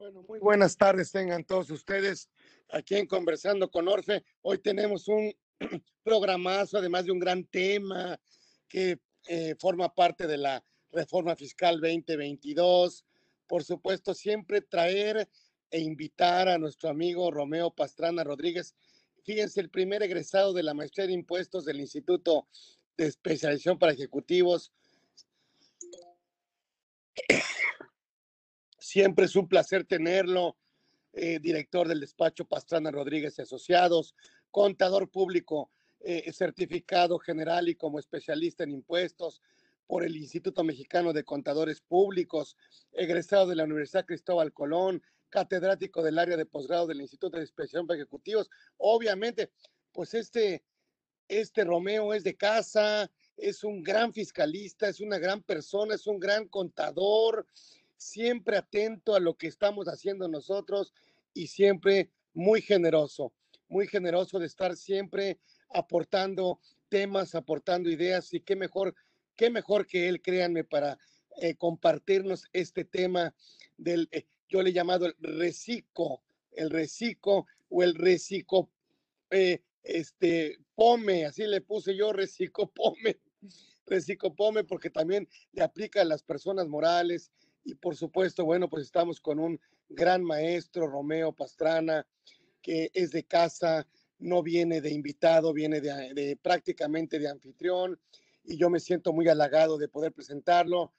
Bueno, muy buenas tardes tengan todos ustedes aquí en Conversando con Orfe. Hoy tenemos un programazo, además de un gran tema que eh, forma parte de la reforma fiscal 2022. Por supuesto, siempre traer e invitar a nuestro amigo Romeo Pastrana Rodríguez. Fíjense, el primer egresado de la maestría de impuestos del Instituto de Especialización para Ejecutivos. Siempre es un placer tenerlo, eh, director del despacho Pastrana Rodríguez y Asociados, contador público eh, certificado general y como especialista en impuestos por el Instituto Mexicano de Contadores Públicos, egresado de la Universidad Cristóbal Colón, catedrático del área de posgrado del Instituto de Especialización para Ejecutivos. Obviamente, pues este, este Romeo es de casa, es un gran fiscalista, es una gran persona, es un gran contador, siempre atento a lo que estamos haciendo nosotros y siempre muy generoso, muy generoso de estar siempre aportando temas, aportando ideas y qué mejor, qué mejor que él, créanme, para eh, compartirnos este tema del, eh, yo le he llamado el reciclo, el reciclo o el reciclo, eh, este, pome, así le puse yo, reciclo pome, reciclo pome, porque también le aplica a las personas morales, y por supuesto, bueno, pues estamos con un gran maestro, Romeo Pastrana, que es de casa, no viene de invitado, viene de, prácticamente de anfitrión y yo me siento muy halagado de poder presentarlo.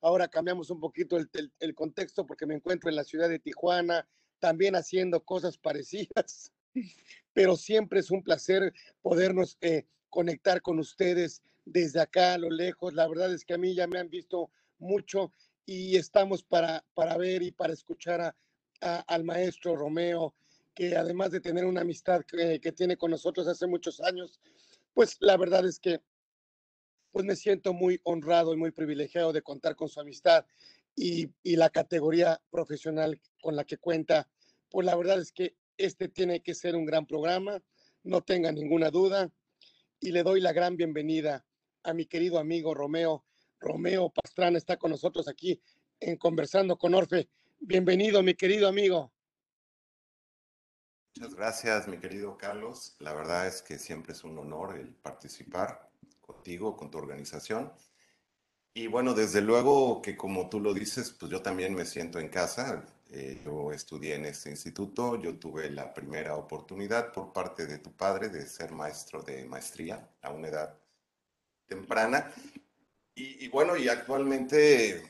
Ahora cambiamos un poquito el, contexto porque me encuentro en la ciudad de Tijuana, también haciendo cosas parecidas, pero siempre es un placer podernos eh, conectar con ustedes desde acá a lo lejos. La verdad es que a mí ya me han visto mucho y estamos para, para ver y para escuchar a, al maestro Romeo, que además de tener una amistad que, que, tiene con nosotros hace muchos años, pues la verdad es que pues me siento muy honrado y muy privilegiado de contar con su amistad y, y la categoría profesional con la que cuenta. Pues la verdad es que este tiene que ser un gran programa, no tenga ninguna duda, y le doy la gran bienvenida a mi querido amigo Romeo, Romeo Pastrana está con nosotros aquí en Conversando con Orfe. Bienvenido, mi querido amigo. Muchas gracias, mi querido Carlos. La verdad es que siempre es un honor el participar contigo, con tu organización. Y bueno, desde luego que como tú lo dices, pues yo también me siento en casa. Eh, yo estudié en este instituto, yo tuve la primera oportunidad por parte de tu padre de ser maestro de maestría a una edad temprana y, bueno, y actualmente,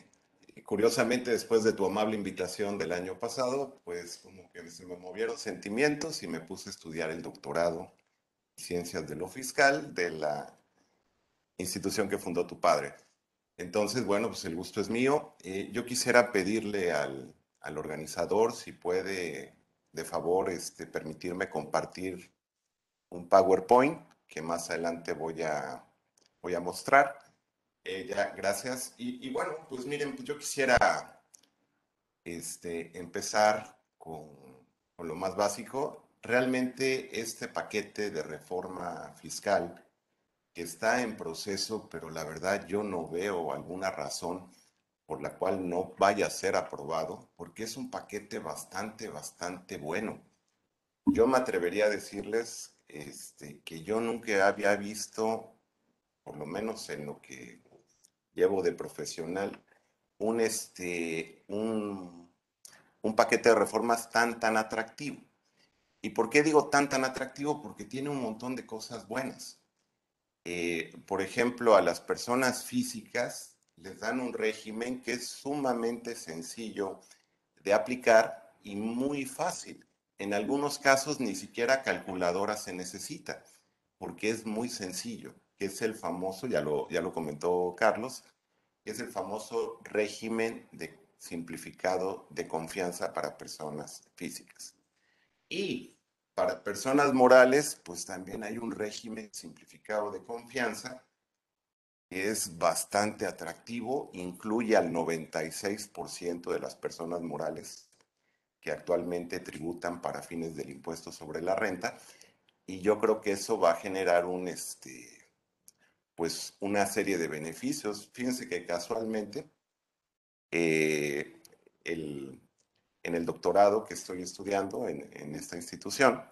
curiosamente, después de tu amable invitación del año pasado, pues como que se me movieron sentimientos y me puse a estudiar el doctorado en Ciencias de lo Fiscal de la institución que fundó tu padre. Entonces, bueno, pues el gusto es mío. Eh, yo quisiera pedirle al, al, organizador si puede, de favor, este, permitirme compartir un PowerPoint que más adelante voy a, voy a mostrar. Eh, ya, gracias. Y, bueno, pues miren, pues yo quisiera este, empezar con, con, lo más básico. Realmente este paquete de reforma fiscal que está en proceso, pero la verdad yo no veo alguna razón por la cual no vaya a ser aprobado, porque es un paquete bastante, bastante bueno. Yo me atrevería a decirles este, que yo nunca había visto, por lo menos en lo que llevo de profesional un, este, un, un paquete de reformas tan, tan atractivo. ¿Y por qué digo tan, tan atractivo? Porque tiene un montón de cosas buenas. Eh, por ejemplo, a las personas físicas les dan un régimen que es sumamente sencillo de aplicar y muy fácil. En algunos casos ni siquiera calculadora se necesita, porque es muy sencillo es el famoso, ya lo, ya lo comentó Carlos, es el famoso régimen de simplificado de confianza para personas físicas. Y para personas morales, pues también hay un régimen simplificado de confianza que es bastante atractivo, incluye al 96% de las personas morales que actualmente tributan para fines del impuesto sobre la renta, y yo creo que eso va a generar un, este, pues una serie de beneficios. Fíjense que casualmente eh, el, en el doctorado que estoy estudiando en, en esta institución,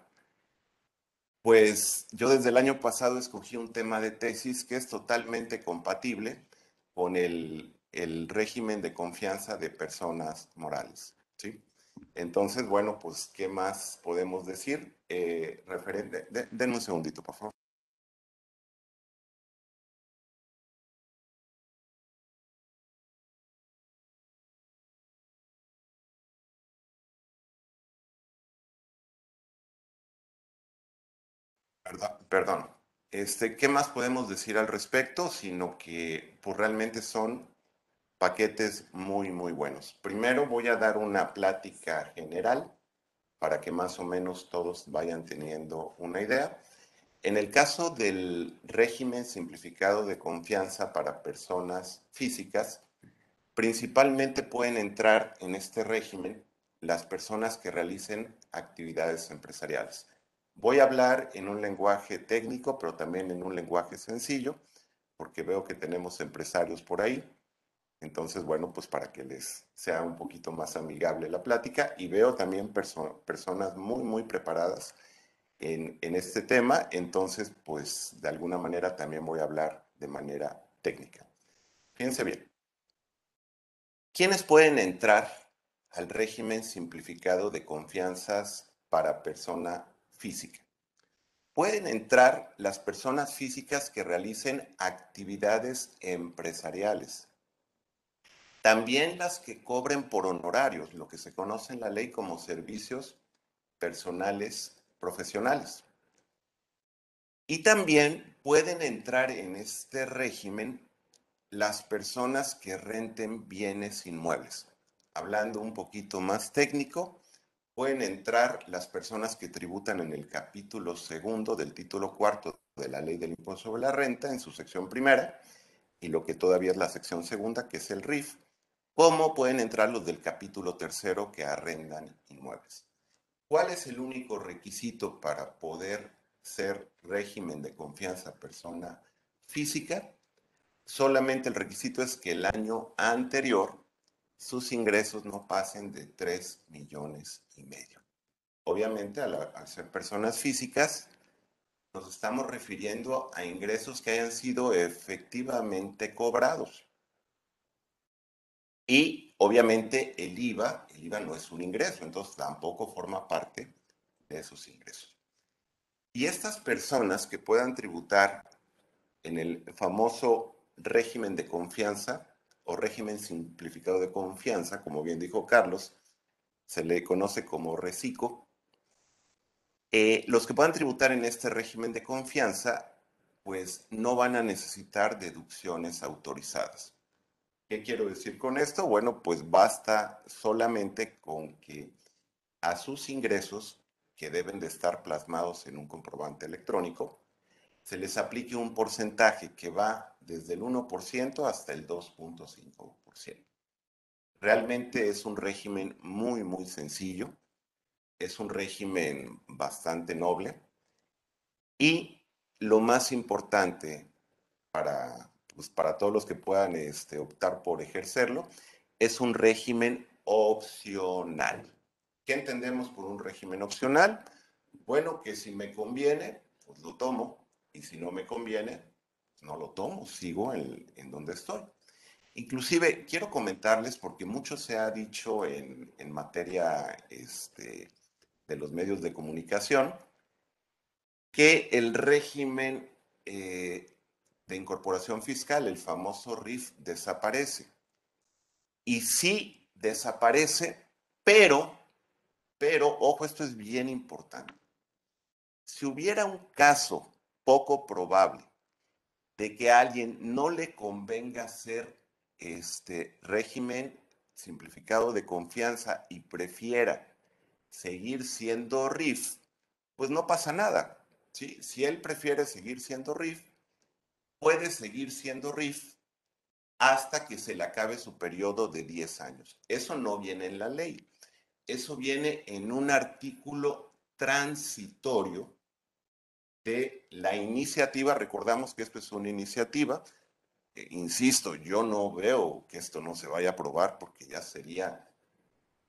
pues yo desde el año pasado escogí un tema de tesis que es totalmente compatible con el, el régimen de confianza de personas morales. ¿sí? Entonces, bueno, pues, ¿qué más podemos decir? Eh, referente, denme un segundito, por favor. Perdón, Este, ¿Qué más podemos decir al respecto? Sino que pues, realmente son paquetes muy, muy buenos. Primero voy a dar una plática general para que más o menos todos vayan teniendo una idea. En el caso del régimen simplificado de confianza para personas físicas, principalmente pueden entrar en este régimen las personas que realicen actividades empresariales. Voy a hablar en un lenguaje técnico, pero también en un lenguaje sencillo, porque veo que tenemos empresarios por ahí. Entonces, bueno, pues para que les sea un poquito más amigable la plática y veo también personas muy, muy preparadas en, en, este tema. Entonces, pues de alguna manera también voy a hablar de manera técnica. Fíjense bien. ¿Quiénes pueden entrar al régimen simplificado de confianzas para persona Pueden entrar las personas físicas que realicen actividades empresariales también las que cobren por honorarios, lo que se conoce en la ley como servicios personales profesionales. Y también pueden entrar en este régimen las personas que renten bienes inmuebles. Hablando un poquito más técnico, pueden entrar las personas que tributan en el capítulo segundo del título cuarto de la ley del impuesto sobre la renta en su sección primera y lo que todavía es la sección segunda, que es el RIF, ¿Cómo pueden entrar los del capítulo tercero que arrendan inmuebles? ¿Cuál es el único requisito para poder ser régimen de confianza persona física? Solamente el requisito es que el año anterior sus ingresos no pasen de 3 millones y medio. Obviamente, al, al ser personas físicas, nos estamos refiriendo a ingresos que hayan sido efectivamente cobrados. Y obviamente el IVA, el IVA no es un ingreso, entonces tampoco forma parte de esos ingresos. Y estas personas que puedan tributar en el famoso régimen de confianza o régimen simplificado de confianza, como bien dijo Carlos, se le conoce como RECICO, eh, los que puedan tributar en este régimen de confianza, pues no van a necesitar deducciones autorizadas. ¿Qué quiero decir con esto? Bueno, pues basta solamente con que a sus ingresos, que deben de estar plasmados en un comprobante electrónico, se les aplique un porcentaje que va desde el 1% hasta el 2.5%. Realmente es un régimen muy, muy sencillo, es un régimen bastante noble y lo más importante para pues, para todos los que puedan este, optar por ejercerlo, es un régimen opcional. ¿Qué entendemos por un régimen opcional? Bueno, que si me conviene, pues lo tomo, y si no me conviene, no lo tomo, sigo en, donde estoy. Inclusive, quiero comentarles, porque mucho se ha dicho en, en materia este, de los medios de comunicación, que el régimen eh, de incorporación fiscal, el famoso RIF, desaparece. Y sí desaparece, pero, pero, ojo, esto es bien importante. Si hubiera un caso poco probable de que a alguien no le convenga hacer este régimen simplificado de confianza y prefiera seguir siendo RIF, pues no pasa nada. Si él prefiere seguir siendo RIF, puede seguir siendo RIF hasta que se le acabe su periodo de 10 años. Eso no viene en la ley. Eso viene en un artículo transitorio de la iniciativa. Recordamos que esto es una iniciativa. Eh, insisto, yo no veo que esto no se vaya a aprobar porque ya sería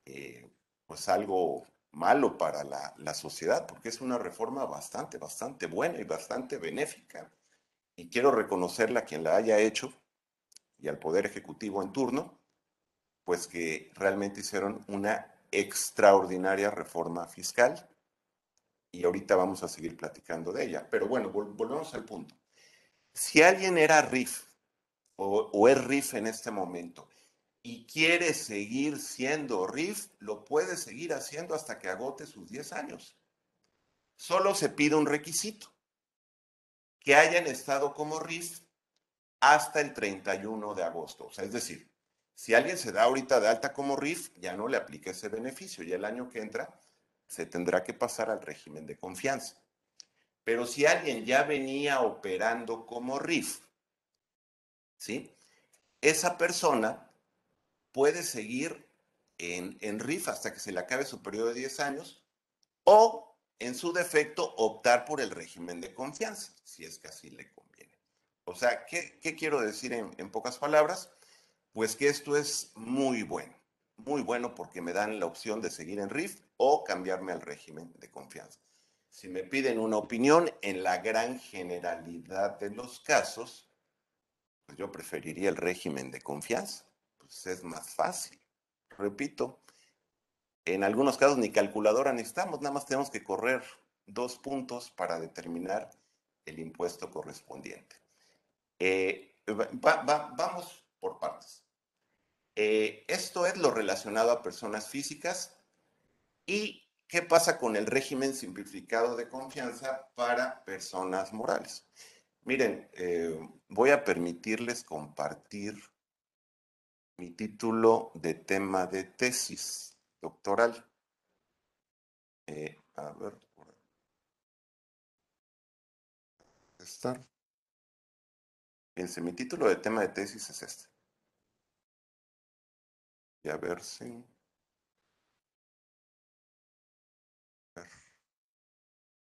eh, pues algo malo para la, la, sociedad, porque es una reforma bastante, bastante buena y bastante benéfica. Y quiero reconocerla a quien la haya hecho y al Poder Ejecutivo en turno, pues que realmente hicieron una extraordinaria reforma fiscal. Y ahorita vamos a seguir platicando de ella. Pero bueno, volvemos al punto. Si alguien era RIF o, o es RIF en este momento y quiere seguir siendo RIF, lo puede seguir haciendo hasta que agote sus 10 años. Solo se pide un requisito, que hayan estado como RIF hasta el 31 de agosto. O sea, es decir, si alguien se da ahorita de alta como RIF, ya no le aplica ese beneficio y el año que entra se tendrá que pasar al régimen de confianza. Pero si alguien ya venía operando como RIF, ¿sí? Esa persona puede seguir en, en RIF hasta que se le acabe su periodo de 10 años o, en su defecto, optar por el régimen de confianza, si es que así le conviene. O sea, ¿qué, qué quiero decir en, en pocas palabras? Pues que esto es muy bueno, muy bueno porque me dan la opción de seguir en RIF o cambiarme al régimen de confianza. Si me piden una opinión, en la gran generalidad de los casos, pues yo preferiría el régimen de confianza pues es más fácil. Repito, en algunos casos ni calculadora necesitamos, nada más tenemos que correr dos puntos para determinar el impuesto correspondiente. Eh, vamos por partes. Eh, esto es lo relacionado a personas físicas y qué pasa con el régimen simplificado de confianza para personas morales. Miren, eh, voy a permitirles compartir mi título de tema de tesis doctoral. Eh, a ver, estar. Fíjense, mi título de tema de tesis es este. Y a ver si.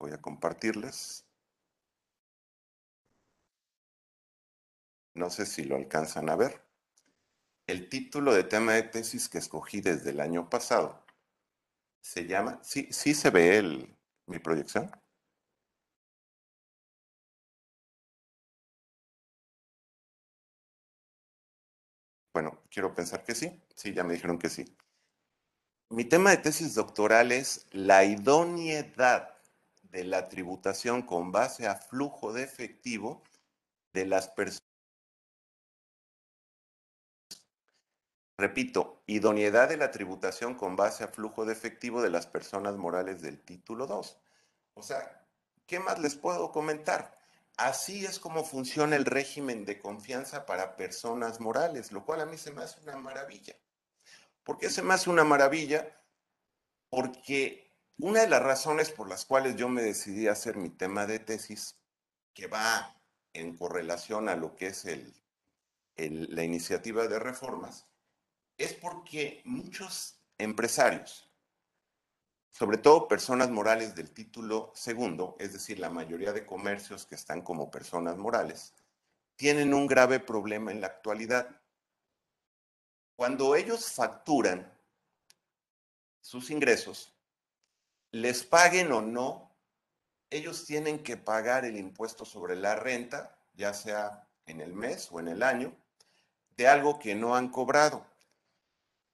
Voy a compartirles. No sé si lo alcanzan a ver. El título de tema de tesis que escogí desde el año pasado se llama, sí, sí se ve el, mi proyección. Bueno, quiero pensar que sí. Sí, ya me dijeron que sí. Mi tema de tesis doctoral es la idoneidad de la tributación con base a flujo de efectivo de las personas Repito, idoneidad de la tributación con base a flujo de efectivo de las personas morales del título 2. O sea, ¿qué más les puedo comentar? Así es como funciona el régimen de confianza para personas morales, lo cual a mí se me hace una maravilla. ¿Por qué se me hace una maravilla? Porque una de las razones por las cuales yo me decidí a hacer mi tema de tesis, que va en correlación a lo que es la iniciativa de reformas, es porque muchos empresarios, sobre todo personas morales del título segundo, es decir, la mayoría de comercios que están como personas morales, tienen un grave problema en la actualidad. Cuando ellos facturan sus ingresos, les paguen o no, ellos tienen que pagar el impuesto sobre la renta, ya sea en el mes o en el año, de algo que no han cobrado.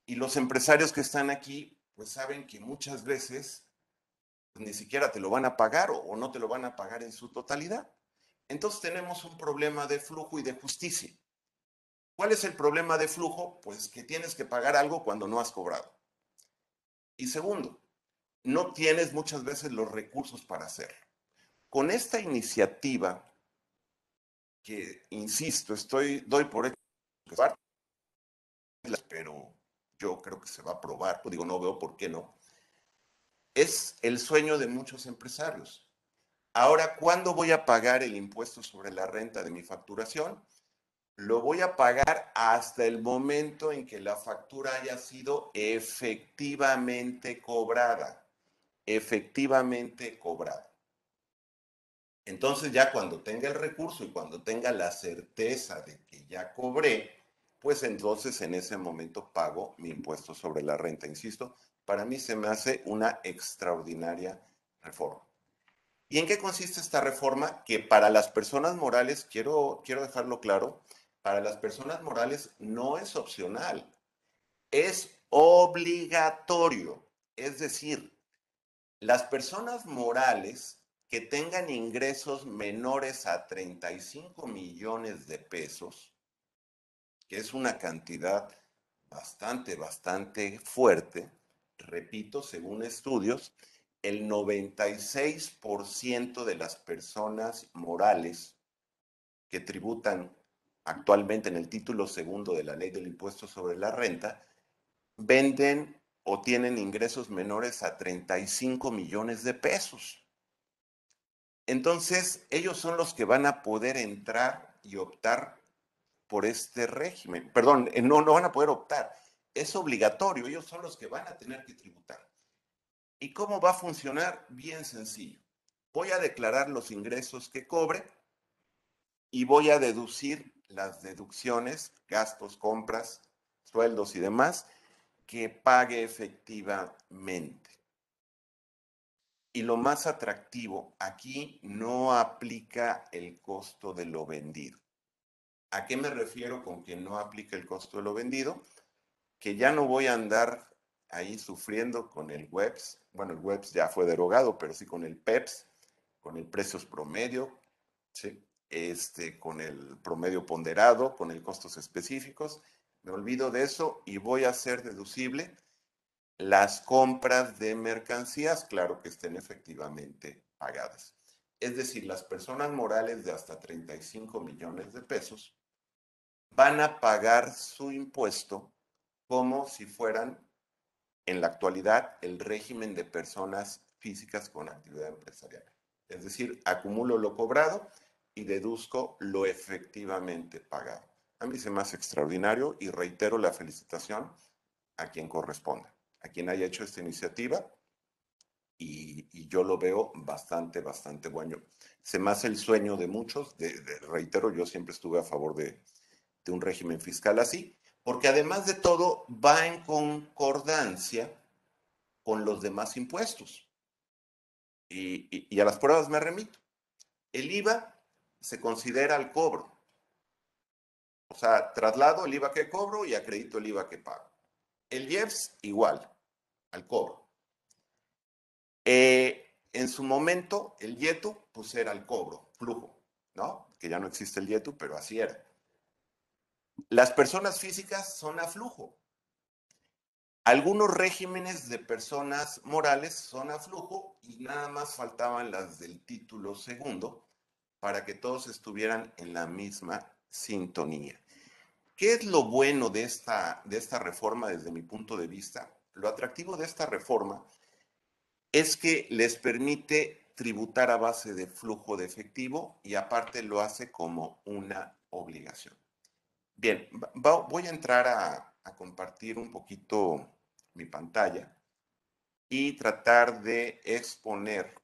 Y los empresarios que están aquí, pues saben que muchas veces pues, ni siquiera te lo van a pagar o, no te lo van a pagar en su totalidad. Entonces tenemos un problema de flujo y de justicia. ¿Cuál es el problema de flujo? Pues que tienes que pagar algo cuando no has cobrado. Y segundo, no tienes muchas veces los recursos para hacerlo. Con esta iniciativa, que insisto, estoy, doy por hecho, pero yo creo que se va a aprobar, digo, no veo por qué no, es el sueño de muchos empresarios. Ahora, ¿cuándo voy a pagar el impuesto sobre la renta de mi facturación? Lo voy a pagar hasta el momento en que la factura haya sido efectivamente cobrada. Efectivamente cobrada. Entonces ya cuando tenga el recurso y cuando tenga la certeza de que ya cobré, pues entonces en ese momento pago mi impuesto sobre la renta. Insisto, para mí se me hace una extraordinaria reforma. ¿Y en qué consiste esta reforma? Que para las personas morales, quiero, quiero dejarlo claro, para las personas morales no es opcional, es obligatorio. Es decir, las personas morales que tengan ingresos menores a 35 millones de pesos, que es una cantidad bastante, bastante fuerte, repito, según estudios, el 96% de las personas morales que tributan actualmente en el título segundo de la ley del impuesto sobre la renta venden o tienen ingresos menores a 35 millones de pesos. Entonces, ellos son los que van a poder entrar y optar por este régimen. Perdón, eh, no, no van a poder optar. Es obligatorio, ellos son los que van a tener que tributar. ¿Y cómo va a funcionar? Bien sencillo. Voy a declarar los ingresos que cobre y voy a deducir las deducciones, gastos, compras, sueldos y demás que pague efectivamente. Y lo más atractivo, aquí no aplica el costo de lo vendido. ¿A qué me refiero con que no aplica el costo de lo vendido? Que ya no voy a andar ahí sufriendo con el WEBS. Bueno, el WEBS ya fue derogado, pero sí con el PEPS, con el precios promedio, este, con el promedio ponderado, con el costos específicos me olvido de eso y voy a hacer deducible las compras de mercancías, claro que estén efectivamente pagadas. Es decir, las personas morales de hasta 35 millones de pesos van a pagar su impuesto como si fueran en la actualidad el régimen de personas físicas con actividad empresarial. Es decir, acumulo lo cobrado y deduzco lo efectivamente pagado. A mí se me hace extraordinario y reitero la felicitación a quien corresponda, a quien haya hecho esta iniciativa y, yo lo veo bastante, bastante bueno. Se me hace el sueño de muchos, de, reitero, yo siempre estuve a favor de, un régimen fiscal así, porque además de todo va en concordancia con los demás impuestos. y, a las pruebas me remito. El IVA se considera el cobro. O sea, traslado el IVA que cobro y acredito el IVA que pago. El IEPS igual, al cobro. Eh, en su momento, el YETU, pues era el cobro, flujo, ¿no? Que ya no existe el YETU, pero así era. Las personas físicas son a flujo. Algunos regímenes de personas morales son a flujo y nada más faltaban las del título segundo para que todos estuvieran en la misma sintonía. ¿Qué es lo bueno de esta, de esta reforma desde mi punto de vista? Lo atractivo de esta reforma es que les permite tributar a base de flujo de efectivo y aparte lo hace como una obligación. Bien, voy a entrar a, compartir un poquito mi pantalla y tratar de exponer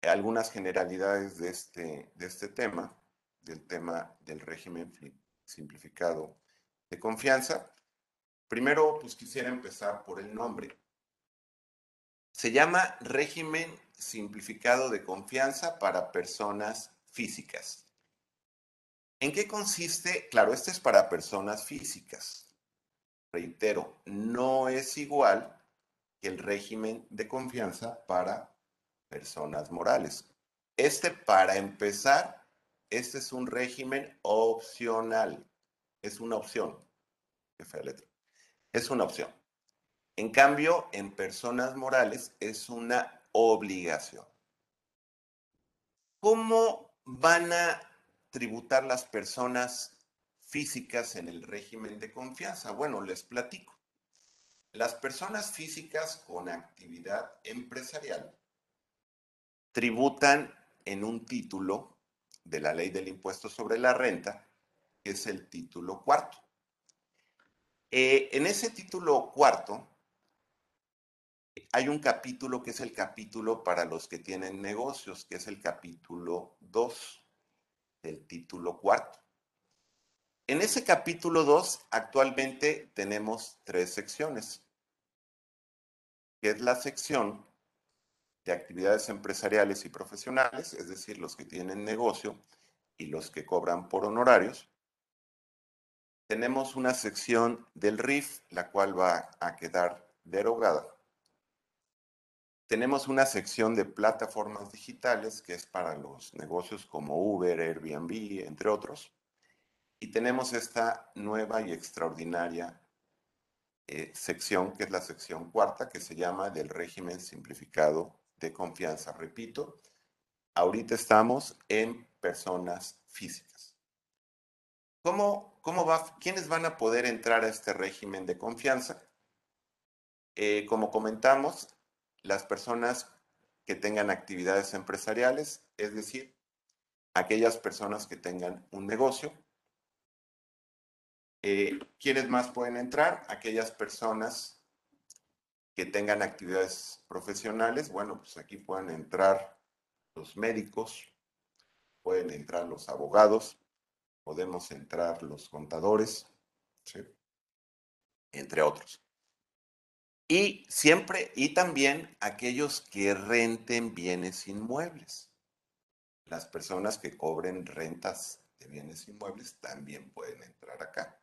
algunas generalidades de este, de este tema del tema del régimen simplificado de confianza. Primero, pues quisiera empezar por el nombre. Se llama régimen simplificado de confianza para personas físicas. ¿En qué consiste? Claro, este es para personas físicas. Reitero, no es igual que el régimen de confianza para personas morales. Este, para empezar, este es un régimen opcional. Es una opción. Es una opción. En cambio, en personas morales es una obligación. ¿Cómo van a tributar las personas físicas en el régimen de confianza? Bueno, les platico. Las personas físicas con actividad empresarial tributan en un título de la ley del impuesto sobre la renta, que es el título cuarto. Eh, en ese título cuarto hay un capítulo que es el capítulo para los que tienen negocios, que es el capítulo 2 del título cuarto. En ese capítulo 2 actualmente tenemos tres secciones, que es la sección de actividades empresariales y profesionales, es decir, los que tienen negocio y los que cobran por honorarios. Tenemos una sección del RIF, la cual va a quedar derogada. Tenemos una sección de plataformas digitales, que es para los negocios como Uber, Airbnb, entre otros. Y tenemos esta nueva y extraordinaria eh, sección, que es la sección cuarta, que se llama del régimen simplificado de confianza. Repito, ahorita estamos en personas físicas. ¿Cómo, cómo va? ¿Quiénes van a poder entrar a este régimen de confianza? Eh, como comentamos, las personas que tengan actividades empresariales, es decir, aquellas personas que tengan un negocio. Eh, ¿Quiénes más pueden entrar? Aquellas personas que tengan actividades profesionales. Bueno, pues aquí pueden entrar los médicos, pueden entrar los abogados, podemos entrar los contadores, entre otros. Y siempre, y también aquellos que renten bienes inmuebles. Las personas que cobren rentas de bienes inmuebles también pueden entrar acá.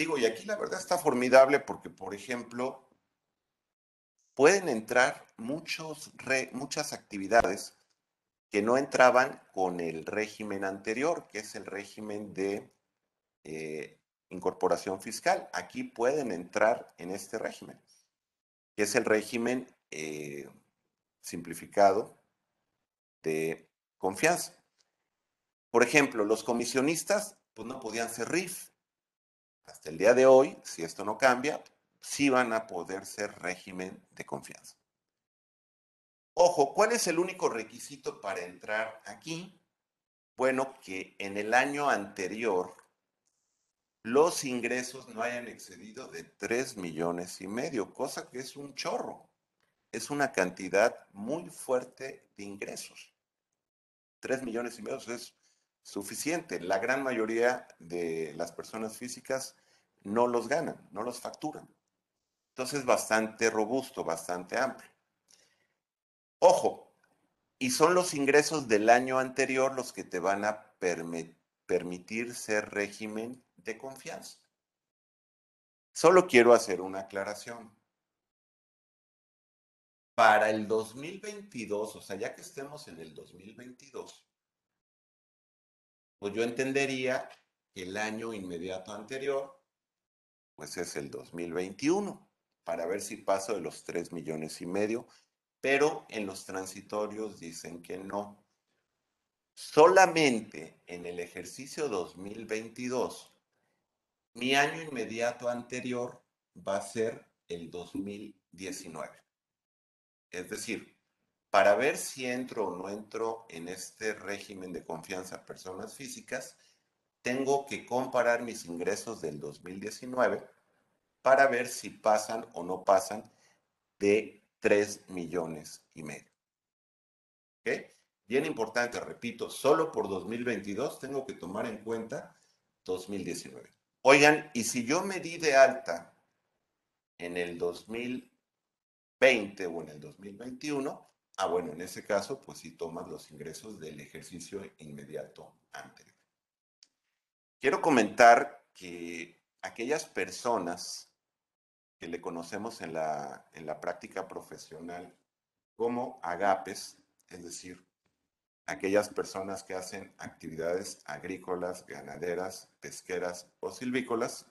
Digo, y aquí la verdad está formidable porque, por ejemplo, pueden entrar muchos muchas actividades que no entraban con el régimen anterior, que es el régimen de eh, incorporación fiscal. Aquí pueden entrar en este régimen, que es el régimen eh, simplificado de confianza. Por ejemplo, los comisionistas pues no podían ser RIF. Hasta el día de hoy, si esto no cambia, sí van a poder ser régimen de confianza. Ojo, ¿cuál es el único requisito para entrar aquí? Bueno, que en el año anterior los ingresos no hayan excedido de 3 millones y medio, cosa que es un chorro. Es una cantidad muy fuerte de ingresos. 3 millones y medio es suficiente. La gran mayoría de las personas físicas no los ganan, no los facturan. Entonces, bastante robusto, bastante amplio. Ojo, y son los ingresos del año anterior los que te van a permitir ser régimen de confianza. Solo quiero hacer una aclaración. Para el 2022, o sea, ya que estemos en el 2022, pues yo entendería que el año inmediato anterior, pues es el 2021, para ver si paso de los 3 millones y medio, pero en los transitorios dicen que no. Solamente en el ejercicio 2022 mi año inmediato anterior va a ser el 2019. Es decir, para ver si entro o no entro en este régimen de confianza personas físicas, tengo que comparar mis ingresos del 2019 para ver si pasan o no pasan de 3 millones y medio. Bien importante, repito, solo por 2022 tengo que tomar en cuenta 2019. Oigan, y si yo me di de alta en el 2020 o en el 2021, ah, bueno, en ese caso, pues sí tomas los ingresos del ejercicio inmediato anterior. Quiero comentar que aquellas personas que le conocemos en la, en la práctica profesional como agapes, es decir, aquellas personas que hacen actividades agrícolas, ganaderas, pesqueras o silvícolas,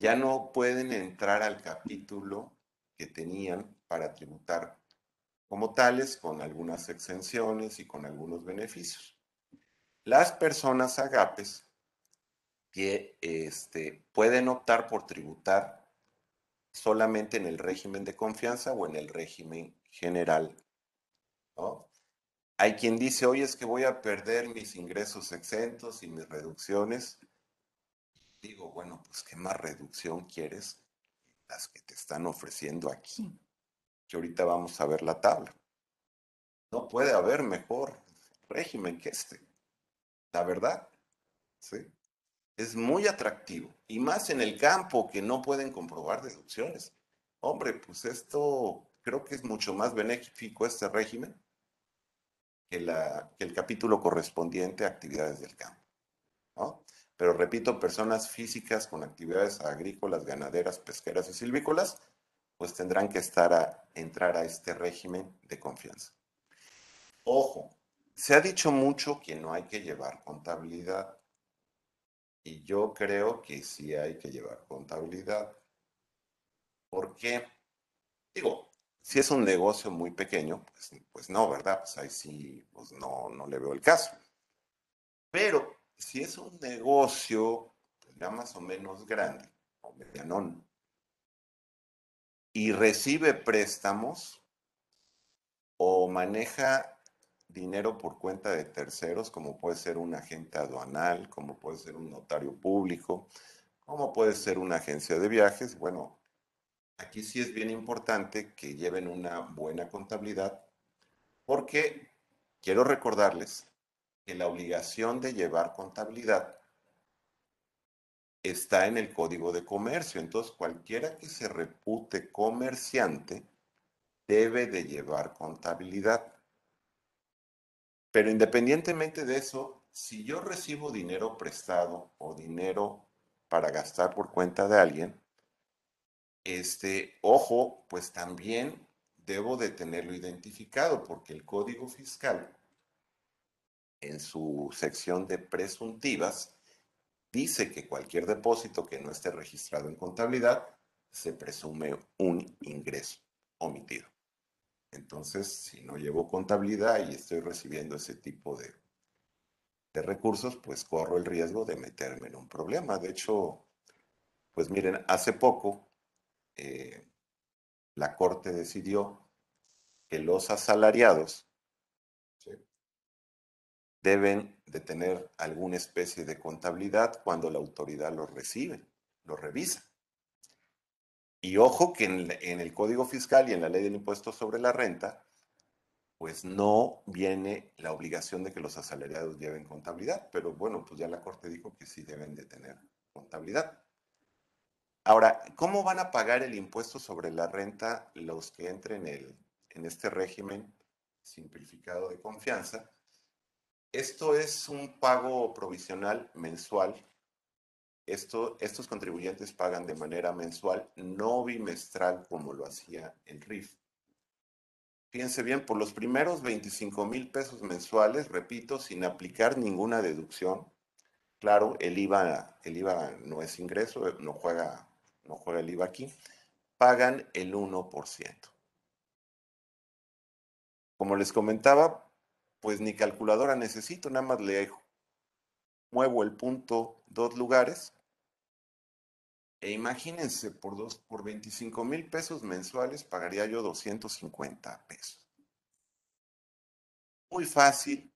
ya no pueden entrar al capítulo que tenían para tributar como tales, con algunas exenciones y con algunos beneficios. Las personas agapes que este, pueden optar por tributar solamente en el régimen de confianza o en el régimen general. ¿no? Hay quien dice, oye, es que voy a perder mis ingresos exentos y mis reducciones. Digo, bueno, pues ¿qué más reducción quieres? Las que te están ofreciendo aquí. Que ahorita vamos a ver la tabla. No puede haber mejor régimen que este. La verdad. ¿Sí? es muy atractivo, y más en el campo que no pueden comprobar deducciones. Hombre, pues esto creo que es mucho más benéfico este régimen que, la, que el capítulo correspondiente a actividades del campo. ¿no? Pero repito, personas físicas con actividades agrícolas, ganaderas, pesqueras y silvícolas, pues tendrán que estar a, entrar a este régimen de confianza. Ojo, se ha dicho mucho que no hay que llevar contabilidad. Y yo creo que sí hay que llevar contabilidad. ¿Por qué? Digo, si es un negocio muy pequeño, pues, pues no, ¿verdad? Pues ahí sí, pues no, no le veo el caso. Pero si es un negocio pues ya más o menos grande, o medianón, y recibe préstamos o maneja dinero por cuenta de terceros, como puede ser un agente aduanal, como puede ser un notario público, como puede ser una agencia de viajes. Bueno, aquí sí es bien importante que lleven una buena contabilidad, porque quiero recordarles que la obligación de llevar contabilidad está en el código de comercio. Entonces, cualquiera que se repute comerciante debe de llevar contabilidad. Pero independientemente de eso, si yo recibo dinero prestado o dinero para gastar por cuenta de alguien, este, ojo, pues también debo de tenerlo identificado porque el código fiscal en su sección de presuntivas dice que cualquier depósito que no esté registrado en contabilidad se presume un ingreso omitido. Entonces, si no llevo contabilidad y estoy recibiendo ese tipo de, recursos, pues corro el riesgo de meterme en un problema. De hecho, pues miren, hace poco eh, la Corte decidió que los asalariados deben de tener alguna especie de contabilidad cuando la autoridad los recibe, los revisa. Y ojo que en, el Código Fiscal y en la Ley del Impuesto sobre la Renta, pues no viene la obligación de que los asalariados lleven contabilidad, pero bueno, pues ya la Corte dijo que sí deben de tener contabilidad. Ahora, ¿cómo van a pagar el impuesto sobre la renta los que entren en, en este régimen simplificado de confianza? Esto es un pago provisional mensual estos contribuyentes pagan de manera mensual, no bimestral como lo hacía el RIF. Fíjense bien, por los primeros 25 mil pesos mensuales, repito, sin aplicar ninguna deducción, claro, el IVA, el IVA no es ingreso, no juega, no juega el IVA aquí, pagan el 1%. Como les comentaba, pues ni calculadora necesito, nada más le muevo el punto dos lugares e imagínense, por, dos, por 25 mil pesos mensuales pagaría yo 250 pesos. Muy fácil.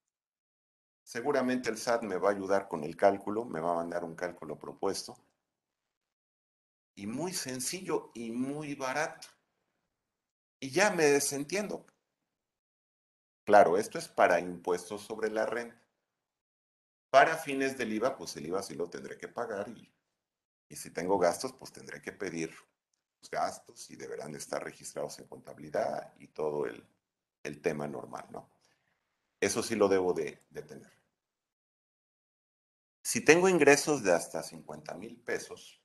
Seguramente el SAT me va a ayudar con el cálculo, me va a mandar un cálculo propuesto. Y muy sencillo y muy barato. Y ya me desentiendo. Claro, esto es para impuestos sobre la renta. Para fines del IVA, pues el IVA sí lo tendré que pagar y si tengo gastos, pues tendré que pedir los gastos y deberán de estar registrados en contabilidad y todo el, tema normal, ¿no? Eso sí lo debo de, de tener. Si tengo ingresos de hasta 50 mil pesos,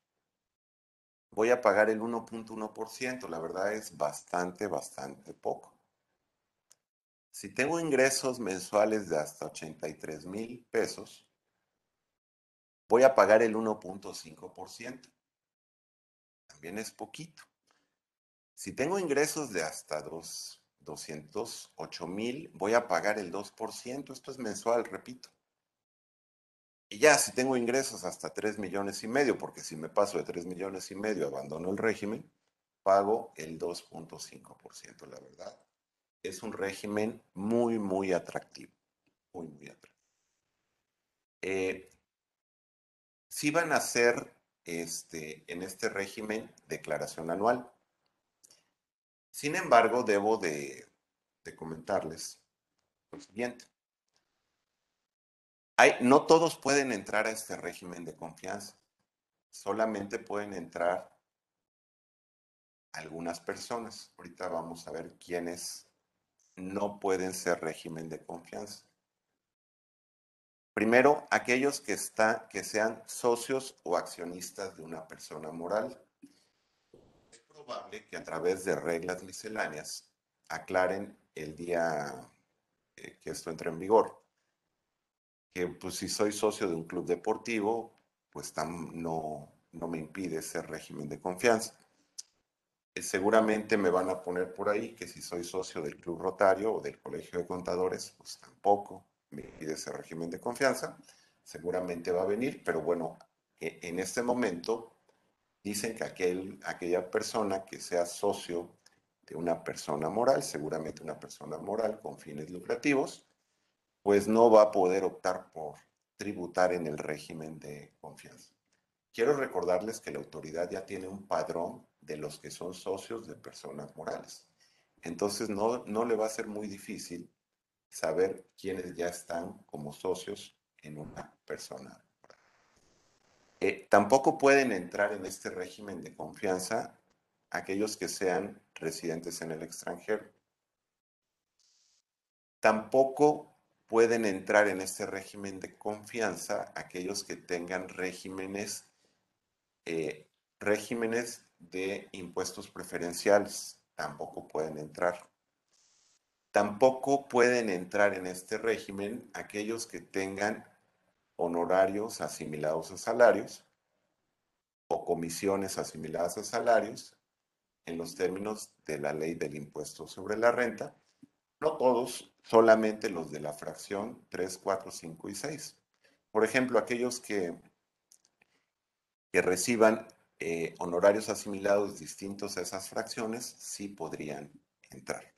voy a pagar el 1.1%. La verdad es bastante, bastante poco. Si tengo ingresos mensuales de hasta 83 mil pesos, voy a pagar el 1.5%. También es poquito. Si tengo ingresos de hasta 208 mil, voy a pagar el 2%. Esto es mensual, repito. Y ya, si tengo ingresos hasta 3 millones y medio, porque si me paso de 3 millones y medio, abandono el régimen, pago el 2.5%, la verdad. Es un régimen muy, muy atractivo. Muy, muy atractivo. Eh, si van a hacer este, en este régimen declaración anual. Sin embargo, debo de, comentarles lo siguiente. Hay, no todos pueden entrar a este régimen de confianza. Solamente pueden entrar algunas personas. Ahorita vamos a ver quiénes no pueden ser régimen de confianza. Primero, aquellos que, está, que sean socios o accionistas de una persona moral. Es probable que a través de reglas misceláneas aclaren el día eh, que esto entre en vigor. Que pues si soy socio de un club deportivo, pues no, no me impide ese régimen de confianza. Eh, seguramente me van a poner por ahí que si soy socio del Club Rotario o del Colegio de Contadores, pues tampoco me pide ese régimen de confianza. Seguramente va a venir, pero bueno, e, en este momento dicen que aquel, aquella persona que sea socio de una persona moral, seguramente una persona moral con fines lucrativos, pues no va a poder optar por tributar en el régimen de confianza. Quiero recordarles que la autoridad ya tiene un padrón de los que son socios de personas morales. Entonces no, no le va a ser muy difícil saber quiénes ya están como socios en una persona. Eh, tampoco pueden entrar en este régimen de confianza aquellos que sean residentes en el extranjero. Tampoco pueden entrar en este régimen de confianza aquellos que tengan regímenes eh, regímenes de impuestos preferenciales tampoco pueden entrar. Tampoco pueden entrar en este régimen aquellos que tengan honorarios asimilados a salarios o comisiones asimiladas a salarios en los términos de la ley del impuesto sobre la renta. No todos, solamente los de la fracción 3, 4, 5 y 6. Por ejemplo, aquellos que que reciban eh, honorarios asimilados distintos a esas fracciones, sí podrían entrar.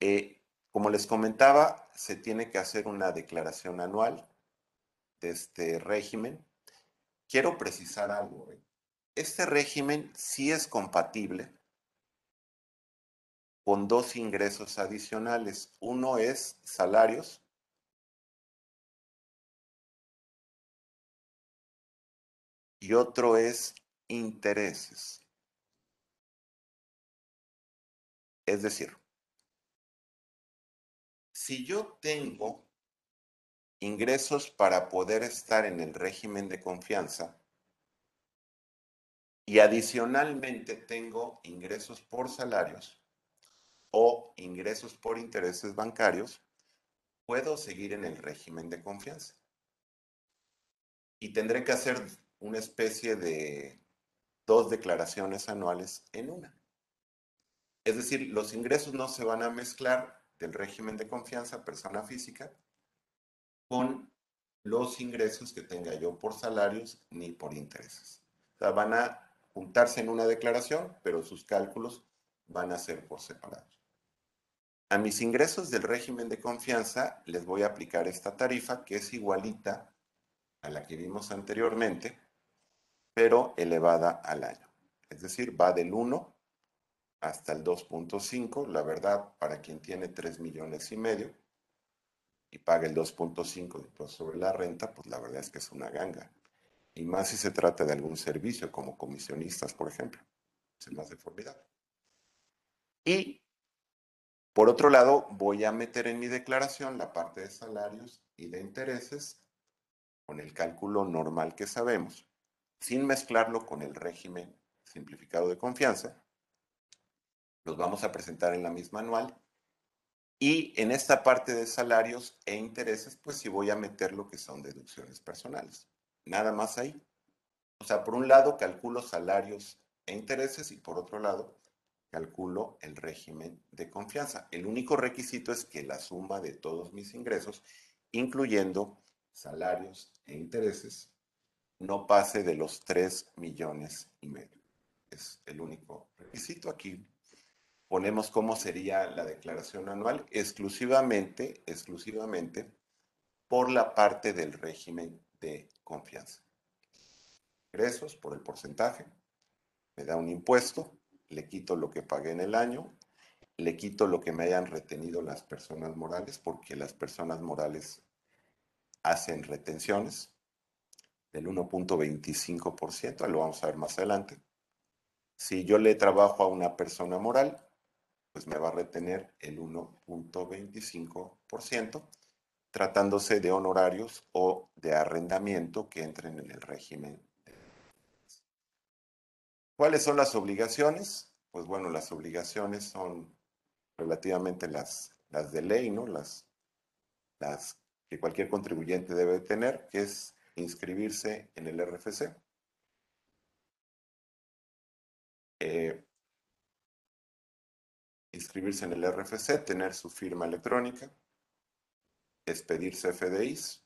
Eh, como les comentaba, se tiene que hacer una declaración anual de este régimen. Quiero precisar algo. ¿eh? Este régimen sí es compatible con dos ingresos adicionales. Uno es salarios y otro es intereses. Es decir, si yo tengo ingresos para poder estar en el régimen de confianza y adicionalmente tengo ingresos por salarios o ingresos por intereses bancarios, puedo seguir en el régimen de confianza. Y tendré que hacer una especie de dos declaraciones anuales en una. Es decir, los ingresos no se van a mezclar del régimen de confianza persona física con los ingresos que tenga yo por salarios ni por intereses. O van a juntarse en una declaración, pero sus cálculos van a ser por separado. A mis ingresos del régimen de confianza les voy a aplicar esta tarifa que es igualita a la que vimos anteriormente, pero elevada al año. Es decir, va del 1 hasta el 2.5. La verdad, para quien tiene 3 millones y medio y paga el 2.5 sobre la renta, pues la verdad es que es una ganga. Y más si se trata de algún servicio, como comisionistas, por ejemplo. Es más de formidable. Y por otro lado, voy a meter en mi declaración la parte de salarios y de intereses con el cálculo normal que sabemos sin mezclarlo con el régimen simplificado de confianza. Los vamos a presentar en la misma anual. Y en esta parte de salarios e intereses, pues sí voy a meter lo que son deducciones personales. Nada más ahí. O sea, por un lado calculo salarios e intereses y por otro lado calculo el régimen de confianza. El único requisito es que la suma de todos mis ingresos, incluyendo salarios e intereses, no pase de los 3 millones y medio. Es el único requisito. Aquí ponemos cómo sería la declaración anual exclusivamente, exclusivamente por la parte del régimen de confianza. Ingresos por el porcentaje, me da un impuesto, le quito lo que pagué en el año, le quito lo que me hayan retenido las personas morales, porque las personas morales hacen retenciones del 1.25%, lo vamos a ver más adelante. Si yo le trabajo a una persona moral, pues me va a retener el 1.25%, tratándose de honorarios o de arrendamiento que entren en el régimen. ¿Cuáles son las obligaciones? Pues bueno, las obligaciones son relativamente las, de ley, ¿no? Las que cualquier contribuyente debe tener, que es inscribirse en el RFC. Eh, inscribirse en el RFC, tener su firma electrónica, expedir CFDIs.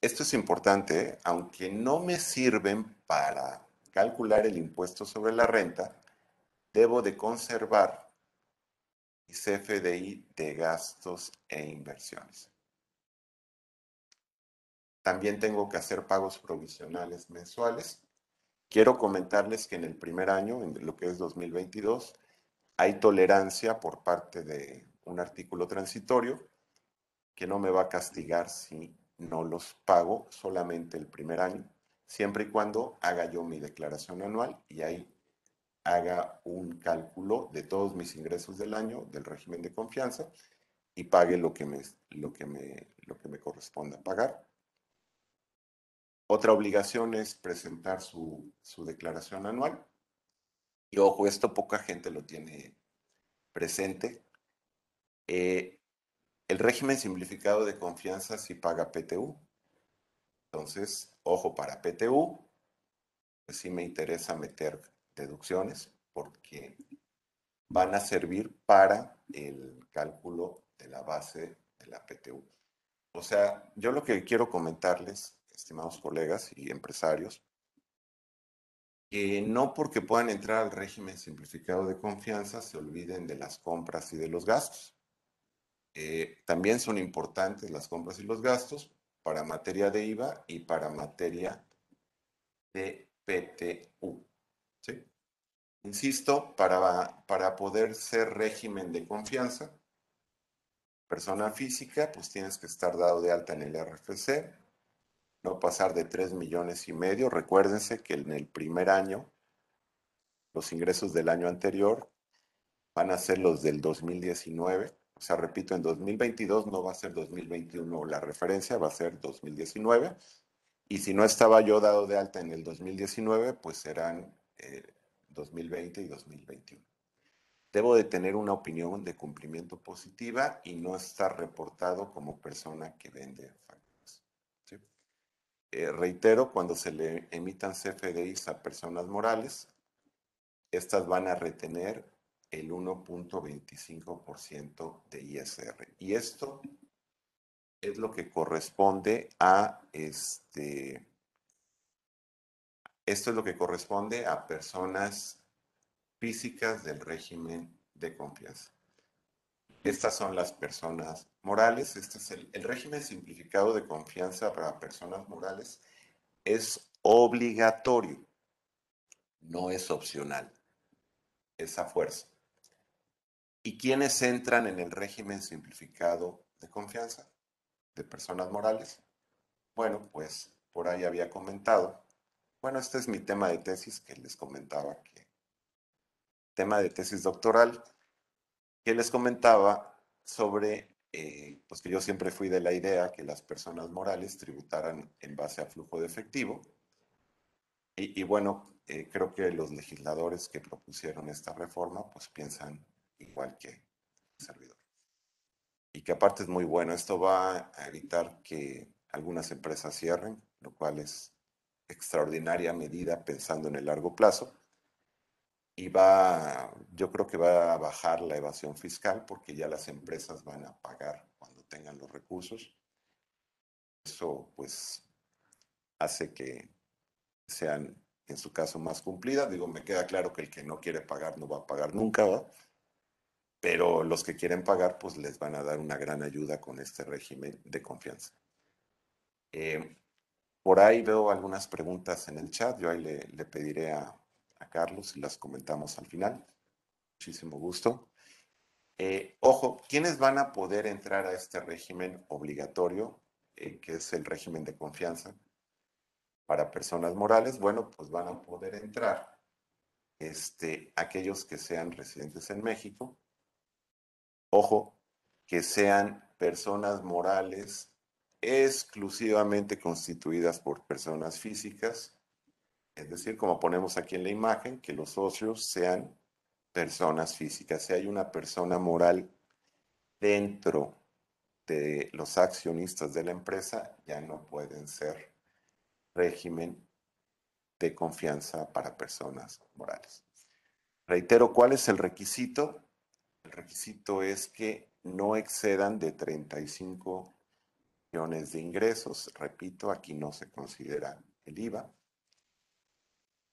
Esto es importante, ¿eh? aunque no me sirven para calcular el impuesto sobre la renta, debo de conservar mi CFDI de gastos e inversiones. También tengo que hacer pagos provisionales mensuales. Quiero comentarles que en el primer año, en lo que es 2022, hay tolerancia por parte de un artículo transitorio que no me va a castigar si no los pago solamente el primer año, siempre y cuando haga yo mi declaración anual y ahí haga un cálculo de todos mis ingresos del año del régimen de confianza y pague lo que me, lo que me, lo que me corresponda pagar. Otra obligación es presentar su, declaración anual. Y ojo, esto poca gente lo tiene presente. Eh, el régimen simplificado de confianza sí paga PTU. Entonces, ojo, para PTU, pues sí me interesa meter deducciones porque van a servir para el cálculo de la base de la PTU. O sea, yo lo que quiero comentarles estimados colegas y empresarios, que no porque puedan entrar al régimen simplificado de confianza se olviden de las compras y de los gastos. Eh, también son importantes las compras y los gastos para materia de IVA y para materia de PTU. Insisto, para, para poder ser régimen de confianza, persona física, pues tienes que estar dado de alta en el RFC, no pasar de 3 millones y medio. Recuérdense que en el primer año, los ingresos del año anterior van a ser los del 2019. O sea, repito, en 2022 no va a ser 2021 la referencia, va a ser 2019. Y si no estaba yo dado de alta en el 2019, pues serán 2020 eh, y 2021. Debo de tener una opinión de cumplimiento positiva y no estar reportado como persona que vende eh, reitero, cuando se le emitan CFDIs a personas morales, estas van a retener el 1.25% de ISR. Y esto es lo que corresponde a este. Esto es lo que corresponde a personas físicas del régimen de confianza. Estas son las personas morales. Este es el, régimen simplificado de confianza para personas morales. Es obligatorio, no es opcional. Es a fuerza. ¿Y quiénes entran en el régimen simplificado de confianza de personas morales? Bueno, pues por ahí había comentado. Bueno, este es mi tema de tesis que les comentaba que tema de tesis doctoral que les comentaba sobre, eh, pues que yo siempre fui de la idea que las personas morales tributaran en base a flujo de efectivo. Y, bueno, eh, creo que los legisladores que propusieron esta reforma, pues piensan igual que el servidor. Y que aparte es muy bueno, esto va a evitar que algunas empresas cierren, lo cual es extraordinaria medida pensando en el largo plazo y va, yo creo que va a bajar la evasión fiscal porque ya las empresas van a pagar cuando tengan los recursos. Eso pues hace que sean en su caso más cumplidas. Digo, me queda claro que el que no quiere pagar no va a pagar nunca, ¿verdad? Pero los que quieren pagar pues les van a dar una gran ayuda con este régimen de confianza. Eh, por ahí veo algunas preguntas en el chat, yo ahí le pediré a, Carlos y las comentamos al final. Muchísimo gusto. Eh, ojo, ¿quiénes van a poder entrar a este régimen obligatorio eh, que es el régimen de confianza para personas morales, bueno, pues van a poder entrar este, aquellos que sean residentes en México. Ojo, que sean personas morales exclusivamente constituidas por personas físicas, es decir, como ponemos aquí en la imagen, que los socios sean personas físicas. Si hay una persona moral dentro de los accionistas de la empresa, ya no pueden ser régimen de confianza para personas morales. Reitero, ¿cuál es el requisito? El requisito es que no excedan de 35 millones de ingresos. Repito, aquí no se considera el IVA.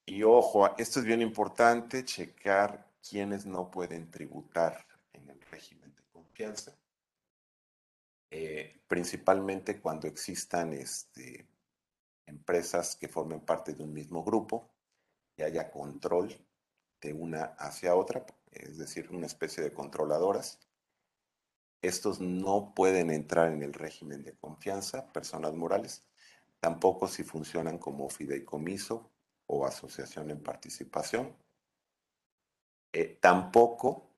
Y ojo, esto es bien importante, checar quiénes no pueden tributar en el régimen de confianza. Eh, principalmente cuando existan este, empresas que formen parte de un mismo grupo y haya control de una hacia otra, es decir, una especie de controladoras. Estos no pueden entrar en el régimen de confianza, personas morales, tampoco si funcionan como fideicomiso o asociación en participación. Eh, tampoco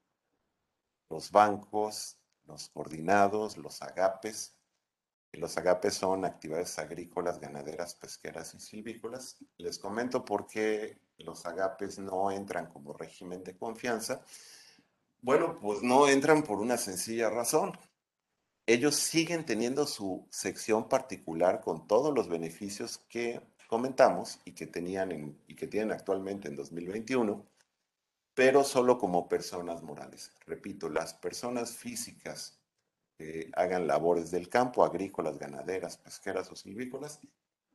los bancos, los coordinados, los agapes, los agapes son actividades agrícolas, ganaderas, pesqueras y silvícolas. Les comento por qué los agapes no entran como régimen de confianza. Bueno, pues no entran por una sencilla razón. Ellos siguen teniendo su sección particular con todos los beneficios que comentamos y que tenían y que tienen actualmente en 2021, pero solo como personas morales. Repito, las personas físicas que hagan labores del campo, agrícolas, ganaderas, pesqueras o silvícolas,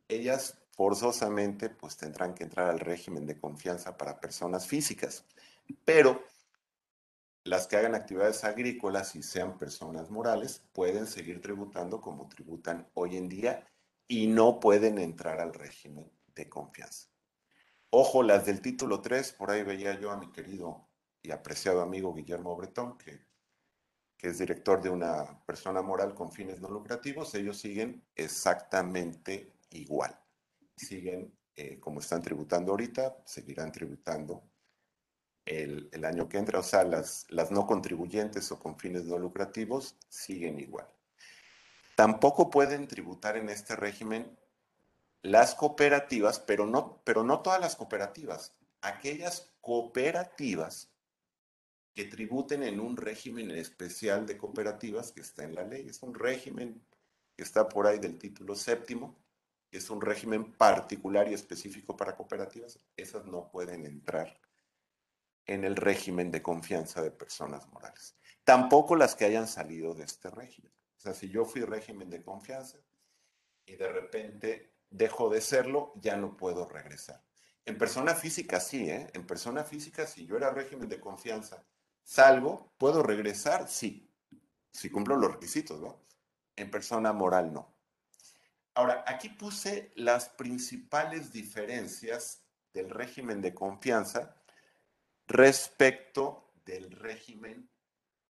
ellas forzosamente pues tendrán que entrar al régimen de confianza para personas físicas, pero las que hagan actividades agrícolas y sean personas morales pueden seguir tributando como tributan hoy en día y no pueden entrar al régimen de confianza. Ojo, las del título 3, por ahí veía yo a mi querido y apreciado amigo Guillermo Bretón, que es director de una persona moral con fines no lucrativos, ellos siguen exactamente igual. Siguen eh, como están tributando ahorita, seguirán tributando el, año que entra. O sea, las no contribuyentes o con fines no lucrativos siguen igual. Tampoco pueden tributar en este régimen las cooperativas, pero no, pero no todas las cooperativas. Aquellas cooperativas que tributen en un régimen especial de cooperativas que está en la ley. Es un régimen que está por ahí del título séptimo, es un régimen particular y específico para cooperativas. Esas no pueden entrar en el régimen de confianza de personas morales. Tampoco las que hayan salido de este régimen. O sea, si yo fui régimen de confianza y de repente dejo de serlo, ya no puedo regresar. En persona física sí, ¿eh? En persona física, si yo era régimen de confianza Salvo, ¿puedo regresar? Sí, si cumplo los requisitos, ¿no? En persona moral no. Ahora, aquí puse las principales diferencias del régimen de confianza respecto del régimen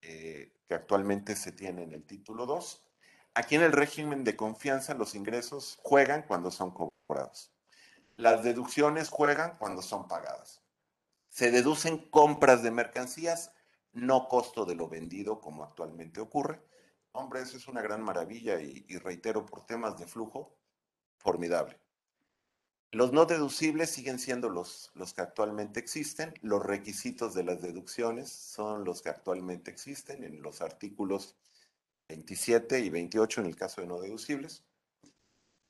eh, que actualmente se tiene en el título 2. Aquí en el régimen de confianza los ingresos juegan cuando son cobrados. Las deducciones juegan cuando son pagadas se deducen compras de mercancías, no costo de lo vendido como actualmente ocurre. Hombre, eso es una gran maravilla y, reitero, por temas de flujo, formidable. Los no deducibles siguen siendo los, los que actualmente existen. Los requisitos de las deducciones son los que actualmente existen en los artículos 27 y 28 en el caso de no deducibles.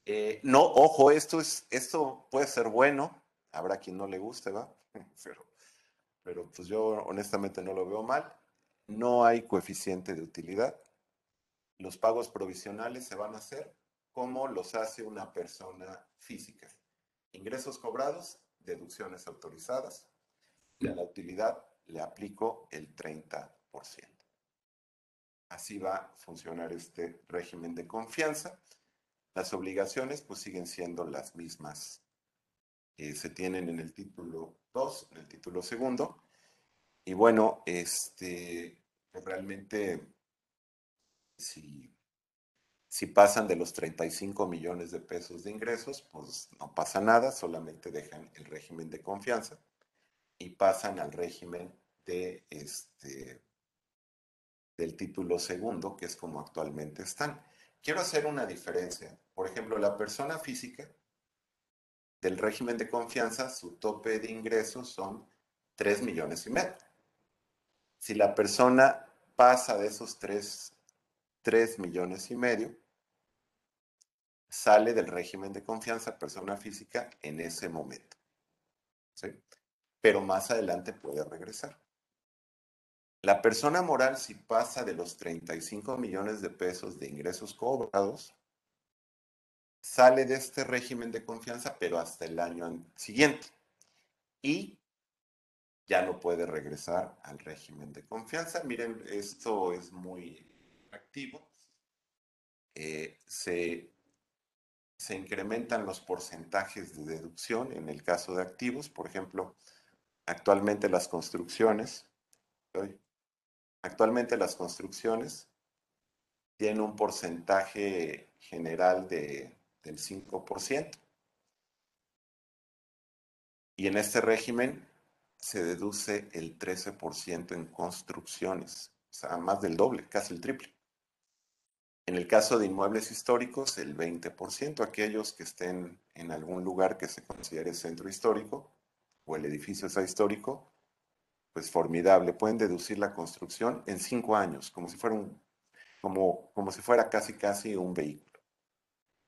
Eh, no, ojo, esto, es, esto puede ser bueno, habrá quien no le guste, ¿va? Pero pero pues yo honestamente no lo veo mal. No hay coeficiente de utilidad. Los pagos provisionales se van a hacer como los hace una persona física. Ingresos cobrados, deducciones autorizadas. Y a la utilidad le aplico el 30%. Así va a funcionar este régimen de confianza. Las obligaciones pues siguen siendo las mismas que se tienen en el título 2, en el título segundo. Y bueno, este, pues realmente, si, Si pasan de los 35 millones de pesos de ingresos, pues no pasa nada, solamente dejan el régimen de confianza y pasan al régimen de este del título segundo, que es como actualmente están. Quiero hacer una diferencia. Por ejemplo, la persona física del régimen de confianza, su tope de ingresos son 3 millones y medio. Si la persona pasa de esos 3, 3 millones y medio, sale del régimen de confianza persona física en ese momento. Pero más adelante puede regresar. La persona moral, si pasa de los 35 millones de pesos de ingresos cobrados, sale de este régimen de confianza, pero hasta el año siguiente. Y ya no puede regresar al régimen de confianza. Miren, esto es muy activo. Eh, se, se incrementan los porcentajes de deducción en el caso de activos. Por ejemplo, actualmente las construcciones, actualmente las construcciones tienen un porcentaje general de del 5%. Y en este régimen se deduce el 13% en construcciones, o sea, más del doble, casi el triple. En el caso de inmuebles históricos, el 20%, aquellos que estén en algún lugar que se considere centro histórico o el edificio sea histórico, pues formidable. Pueden deducir la construcción en cinco años, como si fuera, como si fuera casi casi un vehículo.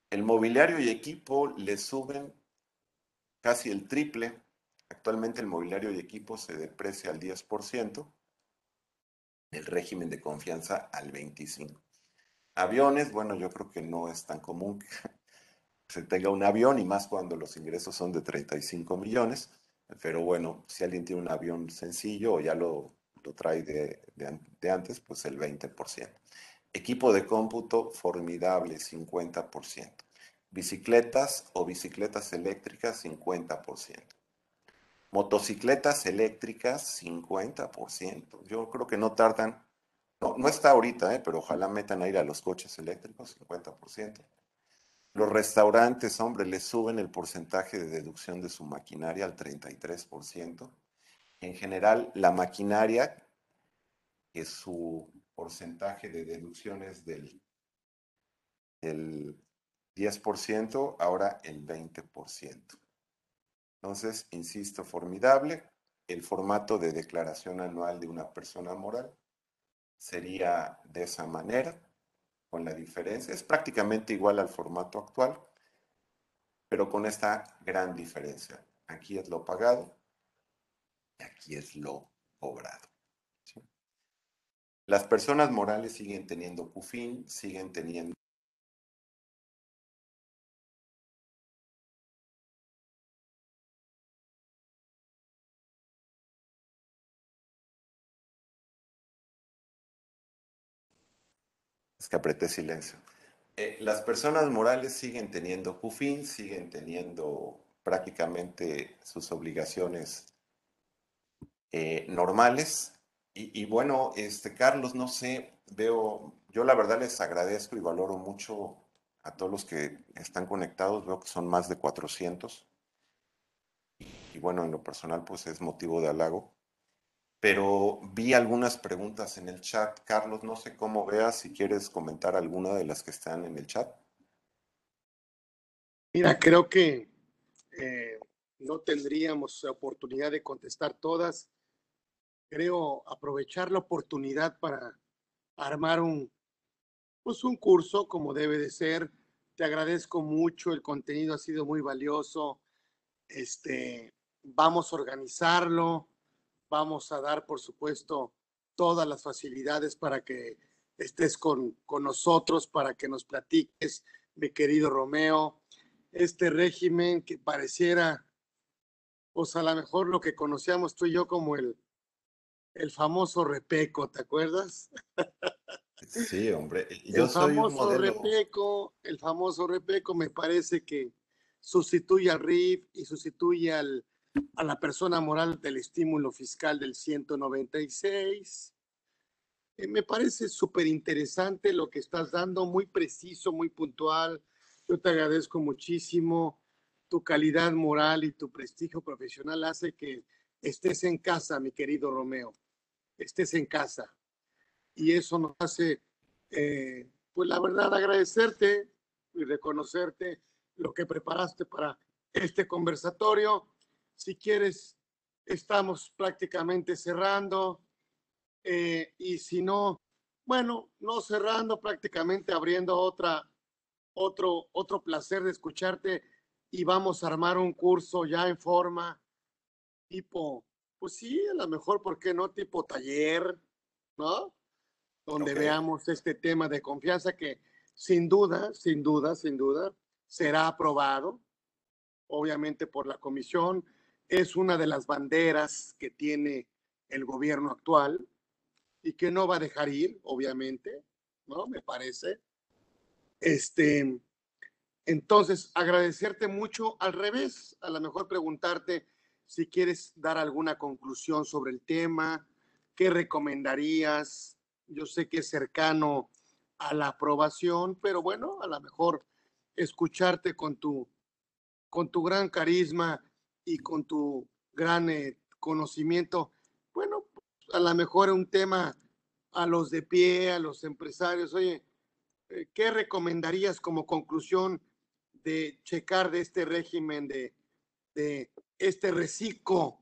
El mobiliario y equipo le suben casi el triple. Actualmente el mobiliario y equipo se deprecia al 10%, el régimen de confianza al 25%. Aviones, bueno, yo creo que no es tan común que se tenga un avión y más cuando los ingresos son de 35 millones. Pero bueno, si alguien tiene un avión sencillo o ya lo, trae de, de antes, pues el 20%. Equipo de cómputo formidable, 50%. Bicicletas o bicicletas eléctricas, 50%. Motocicletas eléctricas, 50%. Yo creo que no tardan, no, está ahorita, ¿eh? pero ojalá metan a ir a los coches eléctricos, 50%. Los restaurantes, hombre, les suben el porcentaje de deducción de su maquinaria al 33%. En general, la maquinaria, que su porcentaje de deducciones del, del 10%, ahora el 20%. Entonces, insisto, formidable. El formato de declaración anual de una persona moral sería de esa manera, con la diferencia. Es prácticamente igual al formato actual, pero con esta gran diferencia. Aquí es lo pagado y aquí es lo cobrado. Las personas morales siguen teniendo CUFIN, siguen teniendo Es que apreté silencio. Eh, las personas morales siguen teniendo CUFIN, siguen teniendo prácticamente sus obligaciones eh, normales. Y, bueno, este Carlos, no sé, veo, yo la verdad les agradezco y valoro mucho a todos los que están conectados, veo que son más de 400. y bueno, en lo personal, pues es motivo de halago pero vi algunas preguntas en el chat. Carlos, no sé cómo veas si quieres comentar alguna de las que están en el chat. Mira, creo que eh, no tendríamos oportunidad de contestar todas. Creo aprovechar la oportunidad para armar un, pues un curso como debe de ser. Te agradezco mucho, el contenido ha sido muy valioso. Este, vamos a organizarlo vamos a dar, por supuesto, todas las facilidades para que estés con, con nosotros, para que nos platiques, mi querido Romeo, este régimen que pareciera, pues a lo mejor lo que conocíamos tú y yo como el, el famoso repeco, ¿te acuerdas? Sí, hombre. Yo el famoso repeco, el famoso repeco me parece que sustituye al RIF y sustituye al, a la persona moral del estímulo fiscal del 196. Eh, me parece súper interesante lo que estás dando, muy preciso, muy puntual. Yo te agradezco muchísimo. Tu calidad moral y tu prestigio profesional hace que estés en casa, mi querido Romeo. Estés en casa. Y eso nos hace, eh, pues la verdad, agradecerte y reconocerte lo que preparaste para este conversatorio. Si quieres, estamos prácticamente cerrando. Eh, y si no, bueno, no cerrando, prácticamente abriendo otra, otro, otro placer de escucharte y vamos a armar un curso ya en forma tipo, pues sí, a lo mejor, ¿por qué no? Tipo taller, ¿no? Donde veamos este tema de confianza que sin duda, sin duda, sin duda, será aprobado, obviamente por la comisión. Es una de las banderas que tiene el gobierno actual y que no va a dejar ir, obviamente, ¿no? Me parece. Este, entonces, agradecerte mucho al revés, a lo mejor preguntarte si quieres dar alguna conclusión sobre el tema, qué recomendarías. Yo sé que es cercano a la aprobación, pero bueno, a lo mejor escucharte con tu, con tu gran carisma y con tu gran eh, conocimiento, bueno, a lo mejor un tema a los de pie, a los empresarios, oye, eh, ¿qué recomendarías como conclusión de checar de este régimen, de, de este reciclo?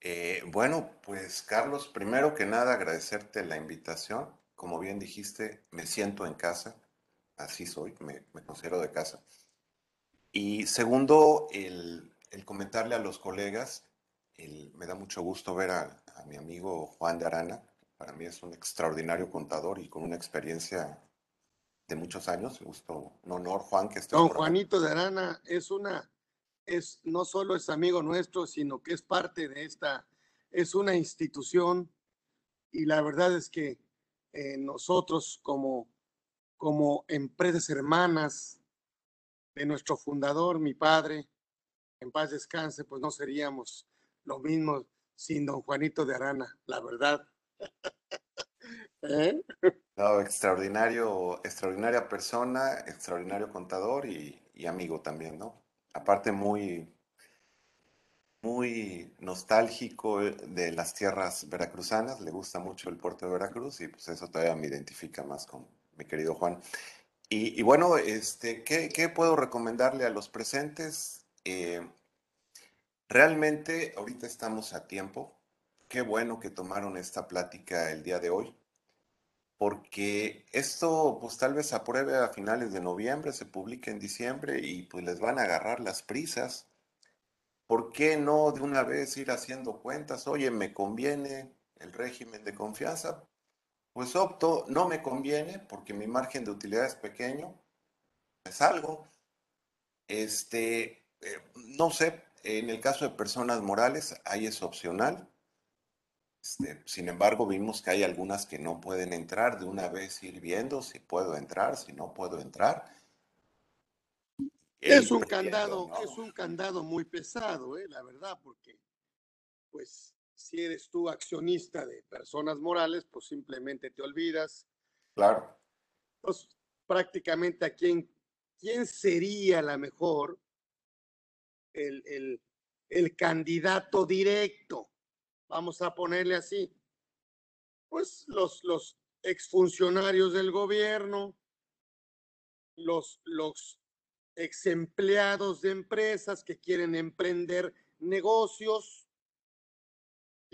Eh, bueno, pues Carlos, primero que nada agradecerte la invitación como bien dijiste, me siento en casa, así soy, me, considero de casa. Y segundo, el, comentarle a los colegas, me da mucho gusto ver a, mi amigo Juan de Arana, para mí es un extraordinario contador y con una experiencia de muchos años, me gustó, un honor Juan que esté. Don Juanito de Arana es una, es, no solo es amigo nuestro, sino que es parte de esta, es una institución. Y la verdad es que eh, nosotros como, como empresas hermanas de nuestro fundador, mi padre, en paz descanse, pues no seríamos lo mismo sin don Juanito de Arana, la verdad. ¿Eh? No, extraordinario, extraordinaria persona, extraordinario contador y, y amigo también, ¿no? Aparte muy, muy nostálgico eh, de las tierras veracruzanas, le gusta mucho el puerto de Veracruz y pues eso todavía me identifica más con mi querido Juan. Y, bueno, este, ¿qué, puedo recomendarle a los presentes? Eh, realmente ahorita estamos a tiempo. Qué bueno que tomaron esta plática el día de hoy, porque esto pues tal vez apruebe a finales de noviembre, se publique en diciembre y pues les van a agarrar las prisas ¿por qué no de una vez ir haciendo cuentas? Oye, ¿me conviene el régimen de confianza? Pues opto, no me conviene porque mi margen de utilidad es pequeño, es algo. Este, eh, no sé, en el caso de personas morales, ahí es opcional. Este, sin embargo, vimos que hay algunas que no pueden entrar, de una vez ir viendo si puedo entrar, si no puedo entrar. Es un candado, es un candado muy pesado, ¿eh? la verdad, porque pues si eres tú accionista de personas morales, pues simplemente te olvidas. Claro. Pues prácticamente a quién, quién sería la mejor el, el, el candidato directo, vamos a ponerle así. Pues los, los exfuncionarios del gobierno, los, los ex empleados de empresas que quieren emprender negocios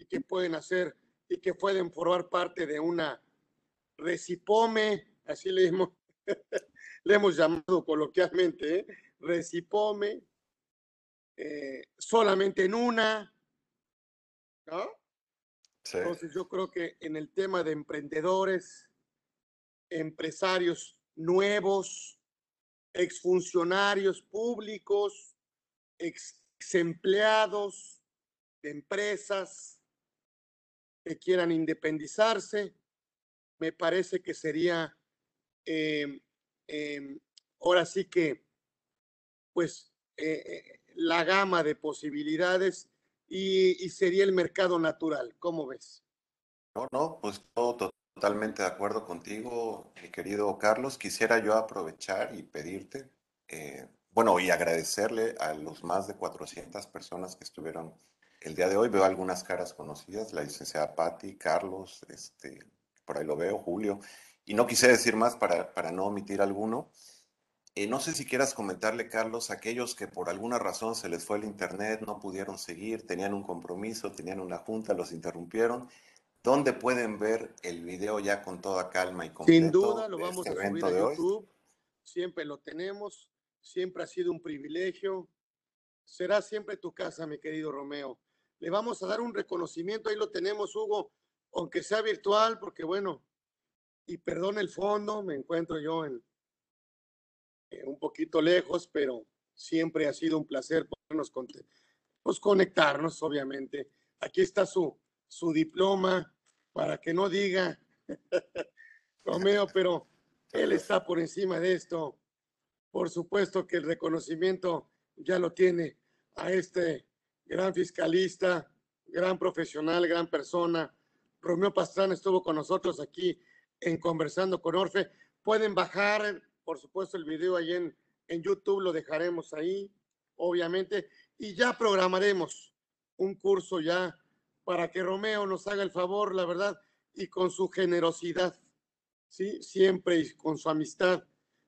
y que pueden hacer y que pueden formar parte de una recipome, así le hemos, le hemos llamado coloquialmente, ¿eh? recipome, eh, solamente en una, ¿no? Entonces yo creo que en el tema de emprendedores, empresarios nuevos, exfuncionarios públicos, ex, empleados de empresas quieran independizarse. Me parece que sería, em, em, ahora sí que, pues, eh, eh, la gama de posibilidades y, y, sería el mercado natural. ¿Cómo ves? No, no, pues todo totalmente de acuerdo contigo, mi querido Carlos. Quisiera yo aprovechar y pedirte, eh, bueno, y agradecerle a los más de 400 personas que estuvieron el día de hoy. Veo algunas caras conocidas, la licenciada Patti, Carlos, este, por ahí lo veo, Julio. Y no quise decir más para, para no omitir alguno. Eh, no sé si quieras comentarle, Carlos, aquellos que por alguna razón se les fue el internet, no pudieron seguir, tenían un compromiso, tenían una junta, los interrumpieron. ¿Dónde pueden ver el video ya con toda calma y completo? Sin duda lo vamos este a subir a YouTube. Siempre lo tenemos. Siempre ha sido un privilegio. Será siempre tu casa, mi querido Romeo. Le vamos a dar un reconocimiento. Ahí lo tenemos, Hugo, aunque sea virtual, porque bueno, y perdón el fondo, me encuentro yo en, eh, un poquito lejos, pero siempre ha sido un placer podernos pues, conectarnos, obviamente. Aquí está su, su diploma para que no diga Romeo, pero él está por encima de esto. Por supuesto que el reconocimiento ya lo tiene a este gran fiscalista, gran profesional, gran persona. Romeo Pastrana estuvo con nosotros aquí en Conversando con Orfe. Pueden bajar por supuesto, el video ahí en, en YouTube lo dejaremos ahí, obviamente, y ya programaremos un curso ya para que Romeo nos haga el favor, la verdad, y con su generosidad, ¿sí? Siempre y con su amistad,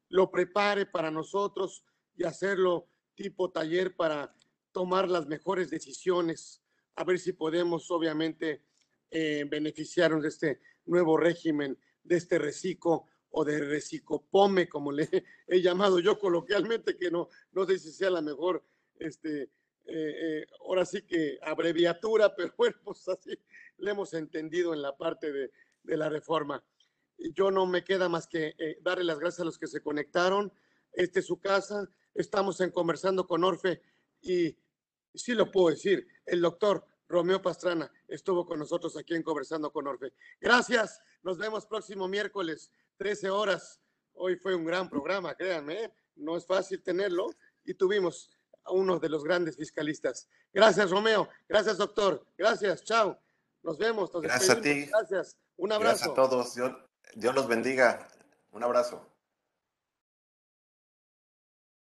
lo prepare para nosotros y hacerlo tipo taller para tomar las mejores decisiones, a ver si podemos, obviamente, eh, beneficiarnos de este nuevo régimen, de este reciclo o de recicopome, como le he llamado yo coloquialmente, que no, no sé si sea la mejor, este, eh, eh, ahora sí que abreviatura, pero bueno, pues así le hemos entendido en la parte de, de la reforma. Yo no me queda más que eh, darle las gracias a los que se conectaron. Este es su casa, estamos en conversando con Orfe y sí lo puedo decir, el doctor Romeo Pastrana estuvo con nosotros aquí en Conversando con Orfe. Gracias, nos vemos próximo miércoles. 13 horas. Hoy fue un gran programa, créanme, ¿eh? no es fácil tenerlo y tuvimos a uno de los grandes fiscalistas. Gracias, Romeo. Gracias, doctor. Gracias, chao. Nos vemos. Gracias a ti. Gracias. Un abrazo. Gracias a todos. Dios, Dios los bendiga. Un abrazo.